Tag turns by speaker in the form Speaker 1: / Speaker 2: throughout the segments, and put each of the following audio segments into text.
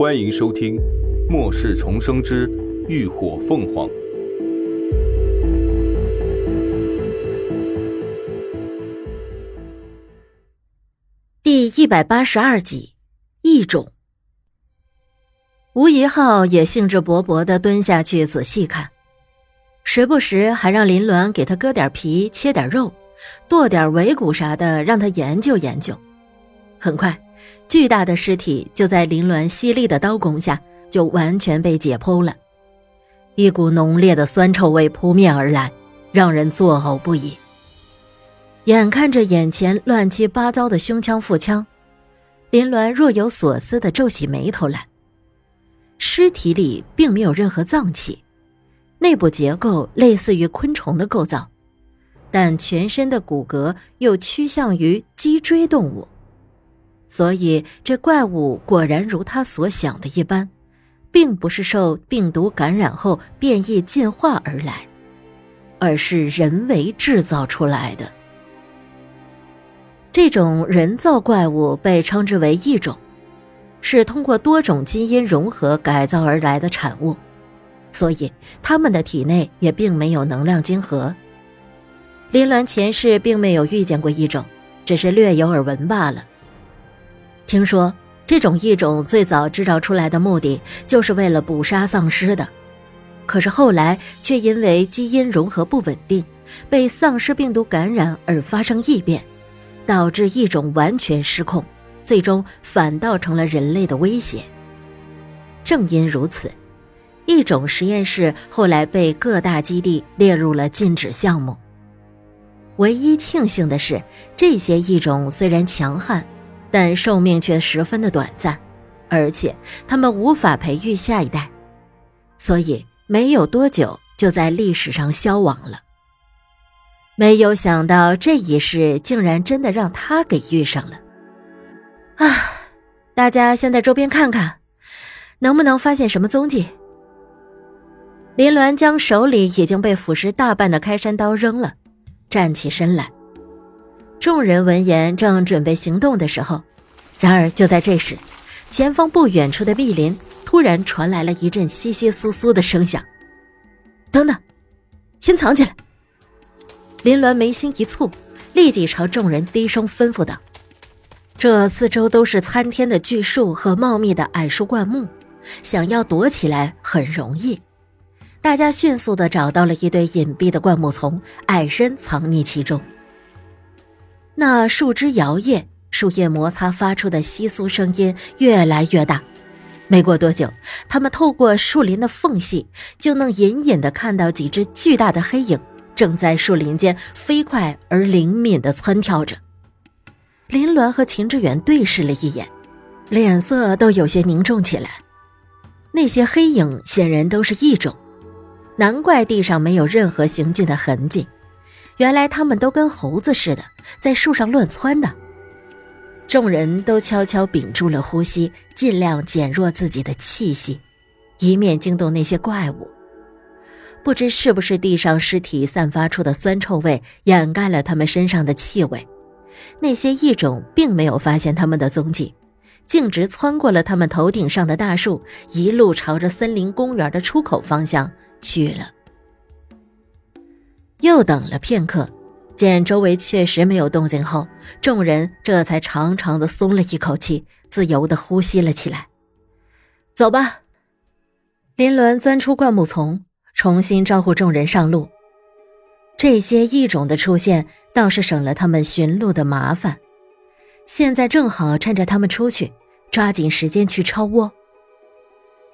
Speaker 1: 欢迎收听《末世重生之浴火凤凰》
Speaker 2: 第一百八十二集。异种。吴一浩也兴致勃勃的蹲下去仔细看，时不时还让林鸾给他割点皮、切点肉、剁点尾骨啥的，让他研究研究。很快。巨大的尸体就在林鸾犀利的刀工下，就完全被解剖了。一股浓烈的酸臭味扑面而来，让人作呕不已。眼看着眼前乱七八糟的胸腔、腹腔，林鸾若有所思的皱起眉头来。尸体里并没有任何脏器，内部结构类似于昆虫的构造，但全身的骨骼又趋向于脊椎动物。所以，这怪物果然如他所想的一般，并不是受病毒感染后变异进化而来，而是人为制造出来的。这种人造怪物被称之为异种，是通过多种基因融合改造而来的产物，所以他们的体内也并没有能量晶核。林鸾前世并没有遇见过异种，只是略有耳闻罢了。听说这种异种最早制造出来的目的就是为了捕杀丧尸的，可是后来却因为基因融合不稳定，被丧尸病毒感染而发生异变，导致异种完全失控，最终反倒成了人类的威胁。正因如此，异种实验室后来被各大基地列入了禁止项目。唯一庆幸的是，这些异种虽然强悍。但寿命却十分的短暂，而且他们无法培育下一代，所以没有多久就在历史上消亡了。没有想到这一世竟然真的让他给遇上了。啊！大家先在周边看看，能不能发现什么踪迹？林鸾将手里已经被腐蚀大半的开山刀扔了，站起身来。众人闻言，正准备行动的时候，然而就在这时，前方不远处的密林突然传来了一阵窸窸窣窣的声响。等等，先藏起来！林鸾眉心一蹙，立即朝众人低声吩咐道：“这四周都是参天的巨树和茂密的矮树灌木，想要躲起来很容易。”大家迅速的找到了一堆隐蔽的灌木丛，矮身藏匿其中。那树枝摇曳，树叶摩擦发出的窸窣声音越来越大。没过多久，他们透过树林的缝隙，就能隐隐的看到几只巨大的黑影正在树林间飞快而灵敏的窜跳着。林鸾和秦志远对视了一眼，脸色都有些凝重起来。那些黑影显然都是异种，难怪地上没有任何行进的痕迹。原来他们都跟猴子似的，在树上乱窜的。众人都悄悄屏住了呼吸，尽量减弱自己的气息，以免惊动那些怪物。不知是不是地上尸体散发出的酸臭味掩盖了他们身上的气味，那些异种并没有发现他们的踪迹，径直穿过了他们头顶上的大树，一路朝着森林公园的出口方向去了。又等了片刻，见周围确实没有动静后，众人这才长长的松了一口气，自由的呼吸了起来。走吧。林鸾钻出灌木丛，重新招呼众人上路。这些异种的出现倒是省了他们寻路的麻烦。现在正好趁着他们出去，抓紧时间去抄窝。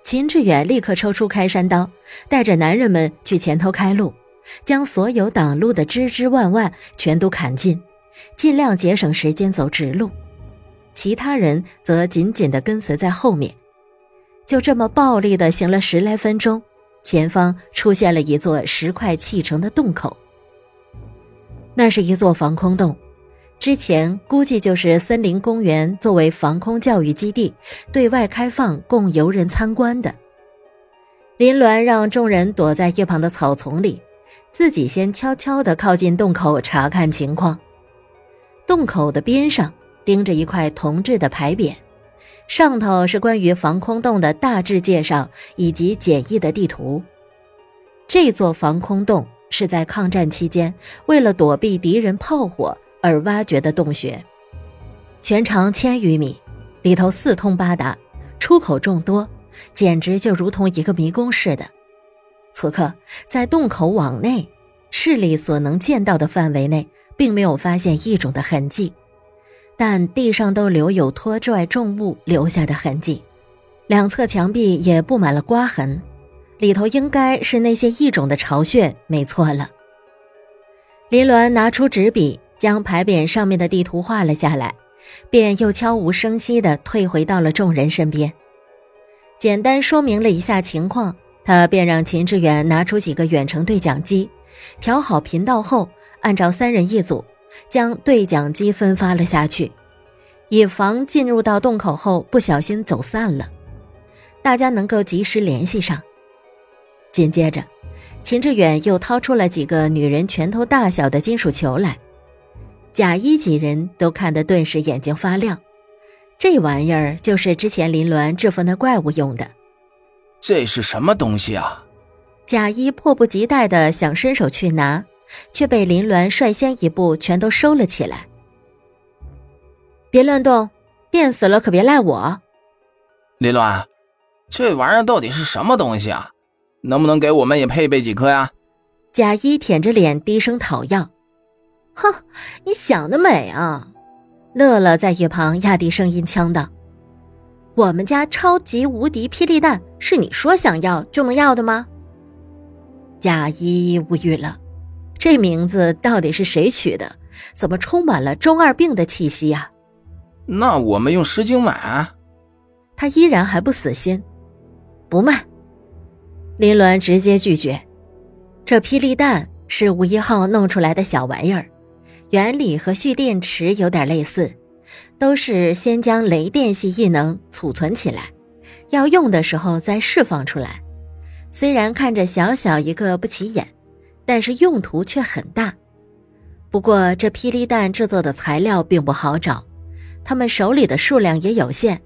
Speaker 2: 秦志远立刻抽出开山刀，带着男人们去前头开路。将所有挡路的枝枝蔓蔓全都砍尽，尽量节省时间走直路。其他人则紧紧地跟随在后面。就这么暴力地行了十来分钟，前方出现了一座石块砌成的洞口。那是一座防空洞，之前估计就是森林公园作为防空教育基地对外开放供游人参观的。林鸾让众人躲在一旁的草丛里。自己先悄悄地靠近洞口查看情况。洞口的边上钉着一块铜制的牌匾，上头是关于防空洞的大致介绍以及简易的地图。这座防空洞是在抗战期间为了躲避敌人炮火而挖掘的洞穴，全长千余米，里头四通八达，出口众多，简直就如同一个迷宫似的。此刻，在洞口往内，视力所能见到的范围内，并没有发现异种的痕迹。但地上都留有拖拽重物留下的痕迹，两侧墙壁也布满了刮痕，里头应该是那些异种的巢穴，没错了。林鸾拿出纸笔，将牌匾上面的地图画了下来，便又悄无声息地退回到了众人身边，简单说明了一下情况，他便让秦志远拿出几个远程对讲机，调好频道后，按照三人一组。将对讲机分发了下去，以防进入到洞口后不小心走散了，大家能够及时联系上。紧接着，秦志远又掏出了几个女人拳头大小的金属球来，贾一几人都看得顿时眼睛发亮。这玩意儿就是之前林鸾制服那怪物用的。
Speaker 1: 这是什么东西啊？
Speaker 2: 贾一迫不及待的想伸手去拿。却被林鸾率先一步全都收了起来。别乱动，电死了可别赖我。
Speaker 3: 林鸾，这玩意儿到底是什么东西啊？能不能给我们也配备几颗呀？
Speaker 2: 贾一舔着脸低声讨要。哼，你想得美啊！乐乐在一旁压低声音呛道：“我们家超级无敌霹雳弹是你说想要就能要的吗？”贾一无语了。这名字到底是谁取的？怎么充满了中二病的气息呀？
Speaker 3: 那我们用十斤买。
Speaker 2: 他依然还不死心，不卖。林鸾直接拒绝。这霹雳弹是吴一号弄出来的小玩意儿，原理和蓄电池有点类似，都是先将雷电系异能储存起来，要用的时候再释放出来。虽然看着小小一个不起眼。但是用途却很大，不过这霹雳弹制作的材料并不好找，他们手里的数量也有限，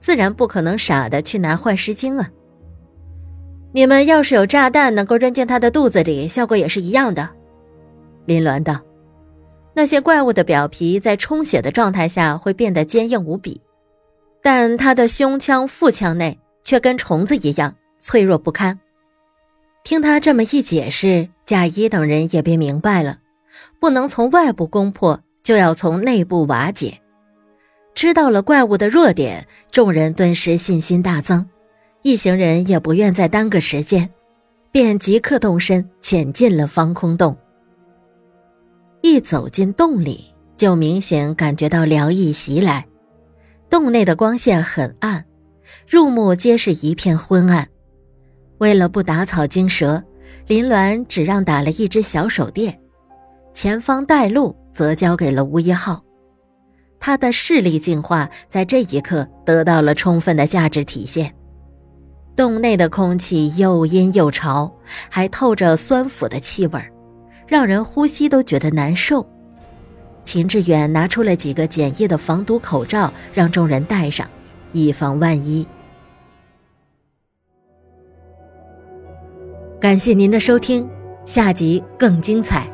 Speaker 2: 自然不可能傻的去拿幻石晶啊。你们要是有炸弹能够扔进他的肚子里，效果也是一样的。林鸾道：“那些怪物的表皮在充血的状态下会变得坚硬无比，但他的胸腔、腹腔内却跟虫子一样脆弱不堪。”听他这么一解释，贾一等人也便明白了，不能从外部攻破，就要从内部瓦解。知道了怪物的弱点，众人顿时信心大增，一行人也不愿再耽搁时间，便即刻动身潜进了防空洞。一走进洞里，就明显感觉到凉意袭来，洞内的光线很暗，入目皆是一片昏暗。为了不打草惊蛇，林鸾只让打了一只小手电，前方带路则交给了吴一浩。他的视力进化在这一刻得到了充分的价值体现。洞内的空气又阴又潮，还透着酸腐的气味儿让人呼吸都觉得难受。秦志远拿出了几个简易的防毒口罩，让众人戴上，以防万一。感谢您的收听，下集更精彩。